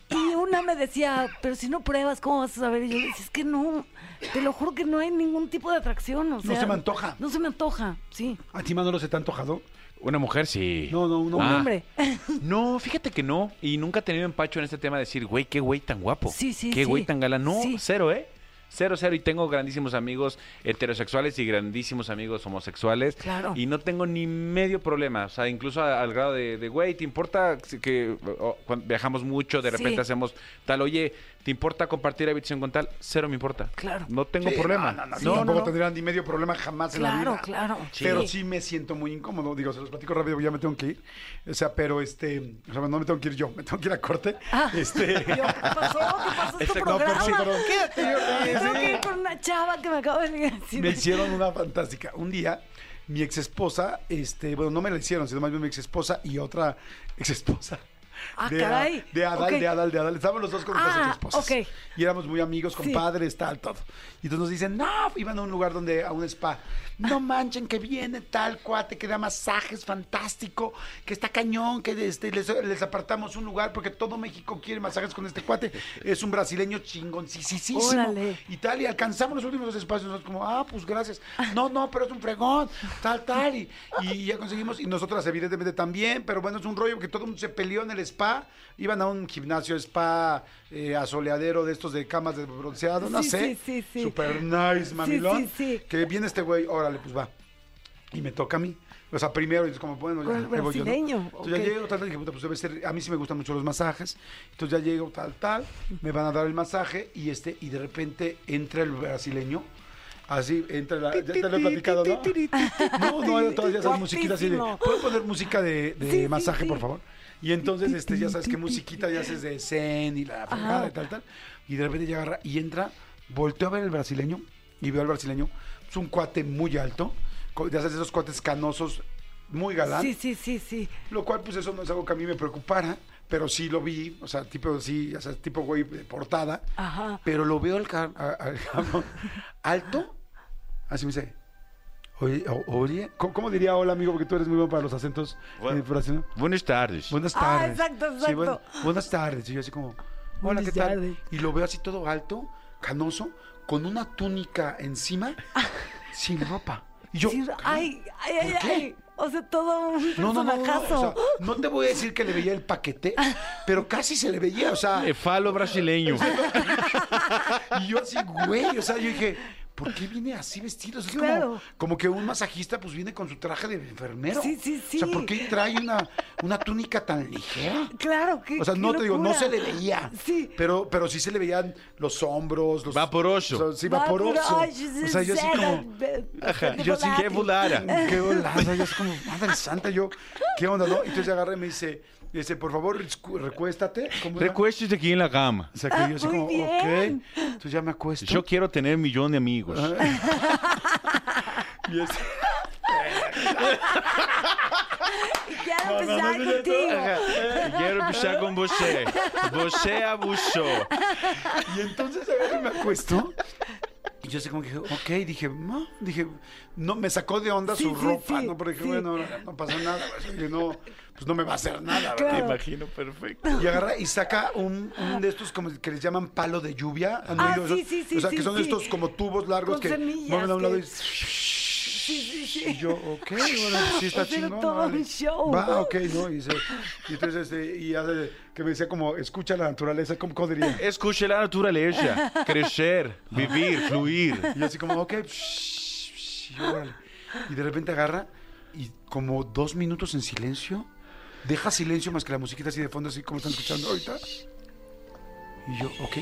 [SPEAKER 3] Y una me decía, pero si no pruebas, ¿cómo vas a saber? Y yo le decía, es que no, te lo juro que no hay ningún tipo de atracción. O
[SPEAKER 2] No se me antoja.
[SPEAKER 3] No se me antoja, sí.
[SPEAKER 2] ¿A ti, Manolo, se te ha antojado?
[SPEAKER 4] Una mujer sí.
[SPEAKER 2] No, no, un
[SPEAKER 3] Un
[SPEAKER 2] hombre.
[SPEAKER 4] Ah.
[SPEAKER 3] hombre.
[SPEAKER 4] No, fíjate que no. Y nunca he tenido empacho en este tema de decir, güey, qué güey tan guapo.
[SPEAKER 3] Sí, sí,
[SPEAKER 4] Qué
[SPEAKER 3] sí.
[SPEAKER 4] güey tan galán. No,
[SPEAKER 3] Sí.
[SPEAKER 4] cero, ¿eh? Cero, cero. Y tengo grandísimos amigos heterosexuales y grandísimos amigos homosexuales.
[SPEAKER 3] Claro.
[SPEAKER 4] Y no tengo ni medio problema. O sea, incluso a- al grado de, de, güey, ¿te importa que o, cuando viajamos mucho, de repente
[SPEAKER 3] Sí.
[SPEAKER 4] hacemos tal, oye, ¿te importa compartir habitación con tal? Cero me importa.
[SPEAKER 3] Claro.
[SPEAKER 4] No tengo
[SPEAKER 2] Sí,
[SPEAKER 4] problema.
[SPEAKER 2] No, no, no,
[SPEAKER 4] Sí.
[SPEAKER 2] yo tampoco tendría ni medio problema jamás en la
[SPEAKER 3] Claro,
[SPEAKER 2] vida.
[SPEAKER 3] claro.
[SPEAKER 2] Pero
[SPEAKER 3] Sí.
[SPEAKER 2] sí me siento muy incómodo. Digo, se los platico rápido, ya me tengo que ir. O sea, pero este, o sea, no me tengo que ir yo, me tengo que ir a corte.
[SPEAKER 3] Ah.
[SPEAKER 2] Este, <laughs>
[SPEAKER 3] Yo, ¿Qué pasó? ¿Qué pasó? ¿Es tu
[SPEAKER 2] Este, no,
[SPEAKER 3] programa?
[SPEAKER 2] pero sí.
[SPEAKER 3] Quédate.
[SPEAKER 2] Sí,
[SPEAKER 3] Yo tengo que ir con una chava que me acaba de decir.
[SPEAKER 2] me hicieron una fantástica. Un día, mi ex esposa, este, bueno, no me la hicieron, sino más bien mi ex esposa y otra ex esposa.
[SPEAKER 3] Ah,
[SPEAKER 2] de,
[SPEAKER 3] caray.
[SPEAKER 2] de Adal, de Adal, de Adal. Estábamos los dos con nuestras
[SPEAKER 3] Ah,
[SPEAKER 2] esposas.
[SPEAKER 3] ok.
[SPEAKER 2] Y éramos muy amigos,
[SPEAKER 3] Sí.
[SPEAKER 2] compadres, tal, todo. Y entonces nos dicen, no, iban a un lugar donde, a un spa. No manchen que viene tal cuate que da masajes fantástico, que está cañón, que este, les, les apartamos un lugar porque todo México quiere masajes con este cuate. Es un brasileño chingoncísimo.
[SPEAKER 3] Órale.
[SPEAKER 2] Y tal, y alcanzamos los últimos dos espacios. Nosotros como, ah, pues gracias. No, no, pero es un fregón, tal, tal. Y, y ya conseguimos, y nosotras evidentemente también, pero bueno, es un rollo que todo el mundo se peleó en el spa. Iban a un gimnasio spa eh, asoleadero de estos de camas de bronceado, no
[SPEAKER 3] Sí,
[SPEAKER 2] sé.
[SPEAKER 3] sí, sí, sí.
[SPEAKER 2] Super nice, mamilón.
[SPEAKER 3] sí, sí.
[SPEAKER 2] Que viene este güey, órale, pues va. Y me toca a mí. O sea, primero, y es como, bueno, ya, voy yo, ¿no? Entonces
[SPEAKER 3] ok.
[SPEAKER 2] ya llego, tal, tal, dije, puta, pues debe ser, a mí sí me gustan mucho los masajes. Entonces ya llego, tal, tal, me van a dar el masaje y este, y de repente entra el brasileño. Así, entra la, ya te lo he platicado, ¿no? No, no, todavía esas musiquitas así de. ¿puedo poner música de, de
[SPEAKER 3] Sí,
[SPEAKER 2] masaje,
[SPEAKER 3] sí.
[SPEAKER 2] por favor? Y entonces, este, ya sabes qué musiquita ya haces de zen y la fregada y tal, tal. Y de repente ya agarra y entra, volteo a ver el brasileño y veo al brasileño. Es un cuate muy alto, ya sabes, esos cuates canosos, muy galán.
[SPEAKER 3] Sí, sí, sí, sí.
[SPEAKER 2] Lo cual, pues eso no es algo que a mí me preocupara, pero sí lo vi, o sea, tipo, sí, o sea, tipo güey de portada.
[SPEAKER 3] Ajá.
[SPEAKER 2] Pero lo veo al, al cabrón <laughs> alto, así me dice, oye, o- oye, ¿cómo, cómo diría hola, amigo? Porque tú eres muy bueno para los acentos
[SPEAKER 4] Bueno.
[SPEAKER 2] eh.
[SPEAKER 4] Buenas tardes.
[SPEAKER 2] Buenas
[SPEAKER 3] Ah,
[SPEAKER 2] tardes.
[SPEAKER 3] exacto,
[SPEAKER 2] Sí, buen-
[SPEAKER 3] exacto.
[SPEAKER 2] buenas tardes. Y yo así como, hola,
[SPEAKER 3] Buenas
[SPEAKER 2] ¿qué tal?
[SPEAKER 3] tardes.
[SPEAKER 2] Y lo veo así todo alto, canoso, con una túnica encima, <laughs> sin ropa. Y yo,
[SPEAKER 3] Sí, ay, ay, ay,
[SPEAKER 2] ¿por qué?
[SPEAKER 3] ay. O sea, todo un
[SPEAKER 2] no, no, no, no,
[SPEAKER 3] personajazo.
[SPEAKER 2] o sea, no te voy a decir que le veía el paquete, <laughs> pero casi se le veía, o sea,
[SPEAKER 4] Eh, falo brasileño. <laughs>
[SPEAKER 2] y yo así, güey, o sea, yo dije, ¿por qué viene así vestido? O sea, es
[SPEAKER 3] Claro.
[SPEAKER 2] como, como que un masajista pues viene con su traje de enfermero.
[SPEAKER 3] Sí, sí,
[SPEAKER 2] O sea,
[SPEAKER 3] sí.
[SPEAKER 2] ¿por qué trae una, una túnica tan ligera?
[SPEAKER 3] Claro, que.
[SPEAKER 2] O sea, no te digo, no se le veía.
[SPEAKER 3] Sí.
[SPEAKER 2] Pero, pero sí se le veían los hombros. Los,
[SPEAKER 4] Vaporoso.
[SPEAKER 2] o sea, sí, vaporoso.
[SPEAKER 3] Ay,
[SPEAKER 2] O sea, yo así como.
[SPEAKER 4] Ajá, yo sí, qué volara.
[SPEAKER 2] Qué volada, yo así como, madre santa, yo, ¿qué onda, no? Entonces agarra y me dice, dice, por favor, recu- recuéstate. ¿Cómo era?
[SPEAKER 4] Recuéstate aquí en la cama.
[SPEAKER 2] O sea, que
[SPEAKER 3] Ah,
[SPEAKER 2] yo así
[SPEAKER 3] muy
[SPEAKER 2] como,
[SPEAKER 3] bien.
[SPEAKER 2] ok. Entonces ya me acuesto.
[SPEAKER 4] Yo quiero tener un millón de amigos. <laughs>
[SPEAKER 2] Y es- <laughs>
[SPEAKER 3] Quiero
[SPEAKER 2] No, no,
[SPEAKER 3] empezar
[SPEAKER 2] no, no,
[SPEAKER 3] contigo.
[SPEAKER 4] Quiero empezar con você. Você abusó.
[SPEAKER 2] y entonces agarro y me acuesto. Y yo así como que dije, ok, dije, no, dije, no, me sacó de onda
[SPEAKER 3] Sí,
[SPEAKER 2] su
[SPEAKER 3] sí,
[SPEAKER 2] ropa,
[SPEAKER 3] sí,
[SPEAKER 2] ¿no? Porque dije,
[SPEAKER 3] sí.
[SPEAKER 2] bueno, no pasa nada, que no, pues no me va a hacer nada, ¿verdad?
[SPEAKER 3] Claro.
[SPEAKER 4] imagino perfecto.
[SPEAKER 2] Y agarra y saca un, un de estos como que les llaman palo de lluvia. ¿Han
[SPEAKER 3] Ah,
[SPEAKER 2] oído
[SPEAKER 3] sí,
[SPEAKER 2] esos?
[SPEAKER 3] sí, sí,
[SPEAKER 2] O sea,
[SPEAKER 3] sí,
[SPEAKER 2] que son
[SPEAKER 3] sí.
[SPEAKER 2] estos como tubos largos
[SPEAKER 3] Con
[SPEAKER 2] que mueven a un lado y...
[SPEAKER 3] que- Sí, sí, sí.
[SPEAKER 2] Y yo, ok, bueno, sí está
[SPEAKER 3] O sea, era
[SPEAKER 2] chingón.
[SPEAKER 3] todo un show.
[SPEAKER 2] Va, ok, ¿no? Y, se- y entonces, este, y hace, que me decía como, escucha la naturaleza, ¿cómo, cómo diría?
[SPEAKER 4] Escuche la naturaleza, crecer, vivir, fluir.
[SPEAKER 2] Y yo así como, ok, psh, psh, y, de repente agarra y como dos minutos en silencio, deja silencio más que la musiquita así de fondo, así como están escuchando ahorita. Y yo, ok.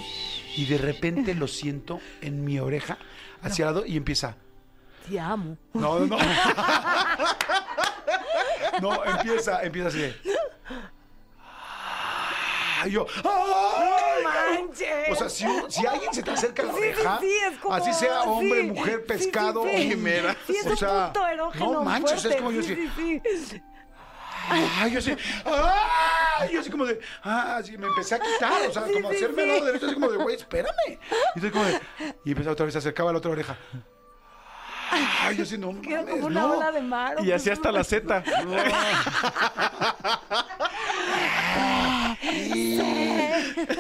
[SPEAKER 2] Y de repente lo siento en mi oreja, hacia el lado, y empieza.
[SPEAKER 3] Te amo.
[SPEAKER 2] No, no, no. No, empieza, empieza así de. Y yo, ¡ay!
[SPEAKER 3] manches!
[SPEAKER 2] O sea, si, si alguien se te acerca a la
[SPEAKER 3] Sí, sí,
[SPEAKER 2] oreja,
[SPEAKER 3] sí, es como-
[SPEAKER 2] así sea hombre,
[SPEAKER 3] sí,
[SPEAKER 2] mujer, pescado o quimera.
[SPEAKER 3] Sí, es
[SPEAKER 2] o
[SPEAKER 3] un
[SPEAKER 2] sea,
[SPEAKER 3] punto erógeno
[SPEAKER 2] no manches,
[SPEAKER 3] fuerte.
[SPEAKER 2] es como yo
[SPEAKER 3] sí,
[SPEAKER 2] así,
[SPEAKER 3] sí, sí.
[SPEAKER 2] ay, yo así, ay, yo así como de, ah, así me empecé a quitar, o sea, como hacerme al lado derecho, así como de, güey, espérame. Y entonces como de, y empezó otra vez, se acercaba a la otra oreja. Ay, yo así, no
[SPEAKER 3] Que era
[SPEAKER 2] mames,
[SPEAKER 3] como una
[SPEAKER 2] no.
[SPEAKER 3] ola de mar.
[SPEAKER 4] Y así hasta la Z. <laughs>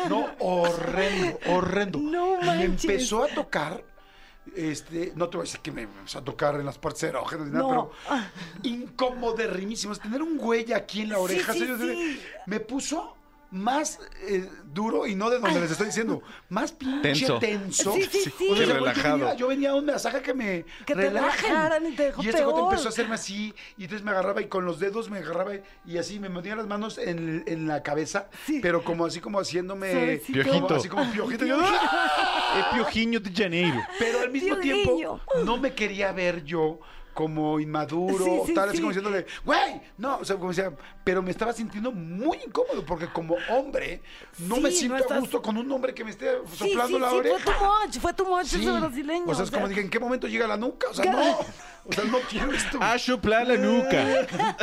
[SPEAKER 2] No, horrendo, horrendo.
[SPEAKER 3] No
[SPEAKER 2] y
[SPEAKER 3] manches.
[SPEAKER 2] empezó a tocar, este, no te voy a decir que me empezó a tocar en las partes erógenas ni nada,
[SPEAKER 3] No.
[SPEAKER 2] pero incomoderrimísimos. Tener un güey aquí en la
[SPEAKER 3] Sí,
[SPEAKER 2] oreja,
[SPEAKER 3] sí, sí.
[SPEAKER 2] me puso más eh, duro y no de donde les estoy diciendo, más pinche
[SPEAKER 4] Tenso.
[SPEAKER 2] tenso.
[SPEAKER 3] Sí, sí, sí.
[SPEAKER 2] O sea,
[SPEAKER 4] Qué
[SPEAKER 2] güey, yo
[SPEAKER 4] relajado.
[SPEAKER 2] venía- Yo venía a un masaje que me
[SPEAKER 3] Que te y te dejó
[SPEAKER 2] Y este
[SPEAKER 3] peor.
[SPEAKER 2] empezó a hacerme así, y entonces me agarraba y con los dedos me agarraba y así me metía las manos en, en la cabeza,
[SPEAKER 3] Sí.
[SPEAKER 2] pero como así como haciéndome como-
[SPEAKER 4] Piojito.
[SPEAKER 2] así como piojito. Yo, ¡ah! <laughs>
[SPEAKER 4] Es Piojiño de Janeiro.
[SPEAKER 2] Pero al mismo tiempo no me quería ver yo como inmaduro,
[SPEAKER 3] Sí, sí,
[SPEAKER 2] tal, así
[SPEAKER 3] sí.
[SPEAKER 2] como diciéndole, güey, no, o sea, como decía, pero me estaba sintiendo muy incómodo porque como hombre no
[SPEAKER 3] Sí,
[SPEAKER 2] me
[SPEAKER 3] no
[SPEAKER 2] siento a
[SPEAKER 3] estás-
[SPEAKER 2] gusto con un hombre que me esté soplando
[SPEAKER 3] sí,
[SPEAKER 2] la
[SPEAKER 3] sí,
[SPEAKER 2] oreja.
[SPEAKER 3] fue too much, fue too much
[SPEAKER 2] Sí.
[SPEAKER 3] ese brasileño.
[SPEAKER 2] O sea, es como dije, ¿en qué momento llega la nuca? O sea, no. O sea, no quiero esto.
[SPEAKER 4] A chuplar la nuca. <laughs>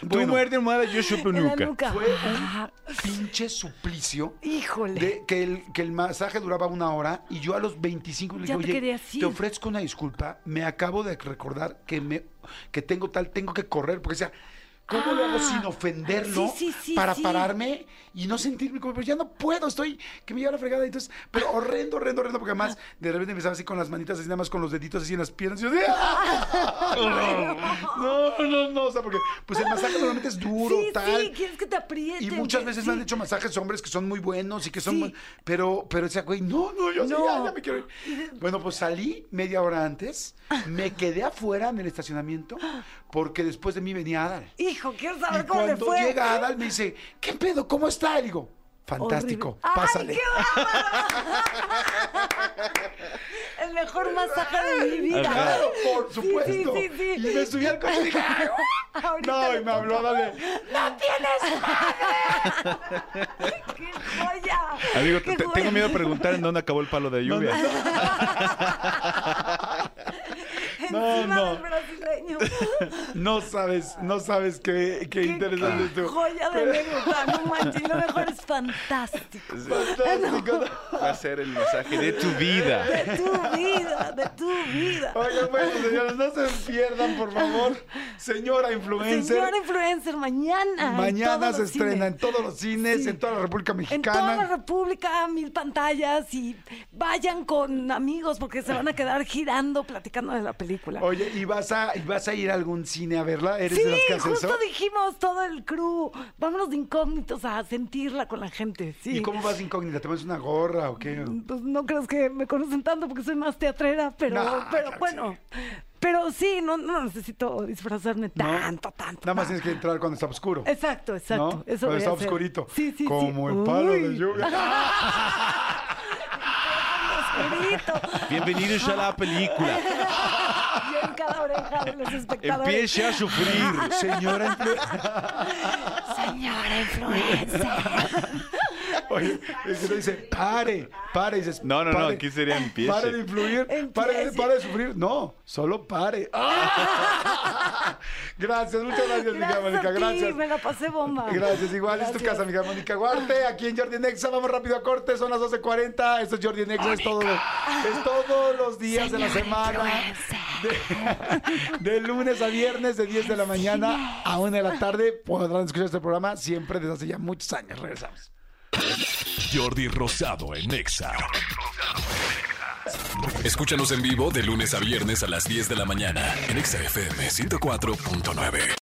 [SPEAKER 4] Tú
[SPEAKER 2] Bueno.
[SPEAKER 4] muerde almohada, yo chupo
[SPEAKER 3] en la
[SPEAKER 4] nuca.
[SPEAKER 3] nuca.
[SPEAKER 2] Fue un pinche suplicio.
[SPEAKER 3] Híjole.
[SPEAKER 2] De que, el, que el masaje duraba una hora y yo a los 25 le dije,
[SPEAKER 3] Ya te
[SPEAKER 2] oye,
[SPEAKER 3] querías ir".
[SPEAKER 2] te ofrezco una disculpa, me acabo de recordar que me que tengo tal, tengo que correr, porque decía, ¿cómo lo hago
[SPEAKER 3] Ah,
[SPEAKER 2] sin ofenderlo
[SPEAKER 3] sí, sí, sí,
[SPEAKER 2] para pararme y no sentirme como, pero ya no puedo, estoy, que me lleva la fregada, entonces, pero horrendo, horrendo, horrendo, porque además de repente empezaba así con las manitas, así nada más con los deditos así en las piernas, y yo, ¡ah! no, no, no, o sea, porque pues el masaje normalmente es duro, tal,
[SPEAKER 3] sí, quieres que te aprieten.
[SPEAKER 2] y muchas veces me han hecho masajes hombres que son muy buenos y que son... Muy- Pero, pero decía, güey, no, no, yo
[SPEAKER 3] No.
[SPEAKER 2] ya, ya me quiero ir. Bueno, pues salí media hora antes, me quedé afuera en el estacionamiento, porque después de mí venía Adal.
[SPEAKER 3] Hijo, quiero
[SPEAKER 2] Y
[SPEAKER 3] saber cómo le
[SPEAKER 2] cuando
[SPEAKER 3] fue.
[SPEAKER 2] llega Adal me dice, ¿qué pedo? ¿Cómo está? Y digo, fantástico,
[SPEAKER 3] Horrible.
[SPEAKER 2] pásale.
[SPEAKER 3] ¡Ay, qué! El mejor <laughs> masaje de mi vida.
[SPEAKER 2] Claro, por supuesto.
[SPEAKER 3] Sí, sí, sí.
[SPEAKER 2] Y me subí al coche y dije.
[SPEAKER 3] Ahorita
[SPEAKER 2] no,
[SPEAKER 3] le
[SPEAKER 2] y me habló. Adal de,
[SPEAKER 3] ¡No tienes madre! <laughs> ¡Qué joya!
[SPEAKER 4] Amigo,
[SPEAKER 3] ¡Qué
[SPEAKER 4] te-
[SPEAKER 3] joya!
[SPEAKER 4] tengo miedo de preguntar en dónde acabó el palo de lluvia.
[SPEAKER 2] No, <laughs>
[SPEAKER 3] Encima
[SPEAKER 2] no. <laughs> no sabes, no sabes qué, qué,
[SPEAKER 3] ¡Qué
[SPEAKER 2] interesante esto.
[SPEAKER 3] joya de anécdota! No <laughs> manches, lo mejor es fantástico.
[SPEAKER 2] Fantástico.
[SPEAKER 4] Va a ser el masaje de tu vida.
[SPEAKER 3] De tu vida, de tu vida.
[SPEAKER 2] Oigan, bueno, señores, no se pierdan, por favor. Señora influencer.
[SPEAKER 3] Señora influencer, mañana.
[SPEAKER 2] Mañana se estrena
[SPEAKER 3] cines.
[SPEAKER 2] en todos los cines,
[SPEAKER 3] Sí.
[SPEAKER 2] en toda la República
[SPEAKER 3] En toda la
[SPEAKER 2] Mexicana.
[SPEAKER 3] República, mil pantallas y vayan con amigos porque se van a quedar girando platicando de la película.
[SPEAKER 2] Oye, ¿y vas, a, ¿y vas a ir a algún cine a verla? ¿Eres
[SPEAKER 3] Sí,
[SPEAKER 2] de las que hace
[SPEAKER 3] justo
[SPEAKER 2] eso?
[SPEAKER 3] dijimos todo el crew. Vámonos de incógnitos a sentirla con la gente. Sí.
[SPEAKER 2] ¿Y cómo vas de incógnita? ¿Te pones una gorra o qué?
[SPEAKER 3] Pues no crees que me conocen tanto porque soy más teatrera, pero,
[SPEAKER 2] No,
[SPEAKER 3] pero
[SPEAKER 2] claro,
[SPEAKER 3] bueno. Pero sí, no, no necesito disfrazarme
[SPEAKER 2] ¿No?
[SPEAKER 3] tanto, tanto.
[SPEAKER 2] Nada más tienes que entrar cuando está oscuro.
[SPEAKER 3] Exacto, exacto.
[SPEAKER 2] ¿no?
[SPEAKER 3] Eso
[SPEAKER 2] cuando está oscurito.
[SPEAKER 3] Sí, sí, sí.
[SPEAKER 2] Como el palo de
[SPEAKER 3] Uy.
[SPEAKER 2] lluvia.
[SPEAKER 3] Oscurito. <laughs>
[SPEAKER 4] Bienvenidos a la película. <laughs>
[SPEAKER 3] Cada oreja de los espectadores.
[SPEAKER 4] Empiece a sufrir.
[SPEAKER 2] Señora influencer. <laughs>
[SPEAKER 3] Señora influencer.
[SPEAKER 2] Oye, es que te dice, pare, pare. Y dices,
[SPEAKER 4] No, no, no, aquí sería empiece.
[SPEAKER 2] Pare de influir, pare, pare de sufrir. No, solo pare. ¡Ah! Gracias, muchas gracias, mi querida Mónica. Gracias.
[SPEAKER 3] me la pasé bomba.
[SPEAKER 2] Gracias, igual es tu
[SPEAKER 3] Gracias.
[SPEAKER 2] casa, mi Mónica Guarte, aquí en Jordi Nexa, vamos rápido a corte, son las 12.40, esto es Jordi Nexa, es todo, es todos los días de la semana, de, de lunes a viernes, de 10 de la mañana a 1 de la tarde, podrán escuchar este programa siempre desde hace ya muchos años, regresamos.
[SPEAKER 1] Jordi Rosado en Nexa. Escúchanos en vivo de lunes a viernes a las 10 de la mañana en Exa FM 104.9.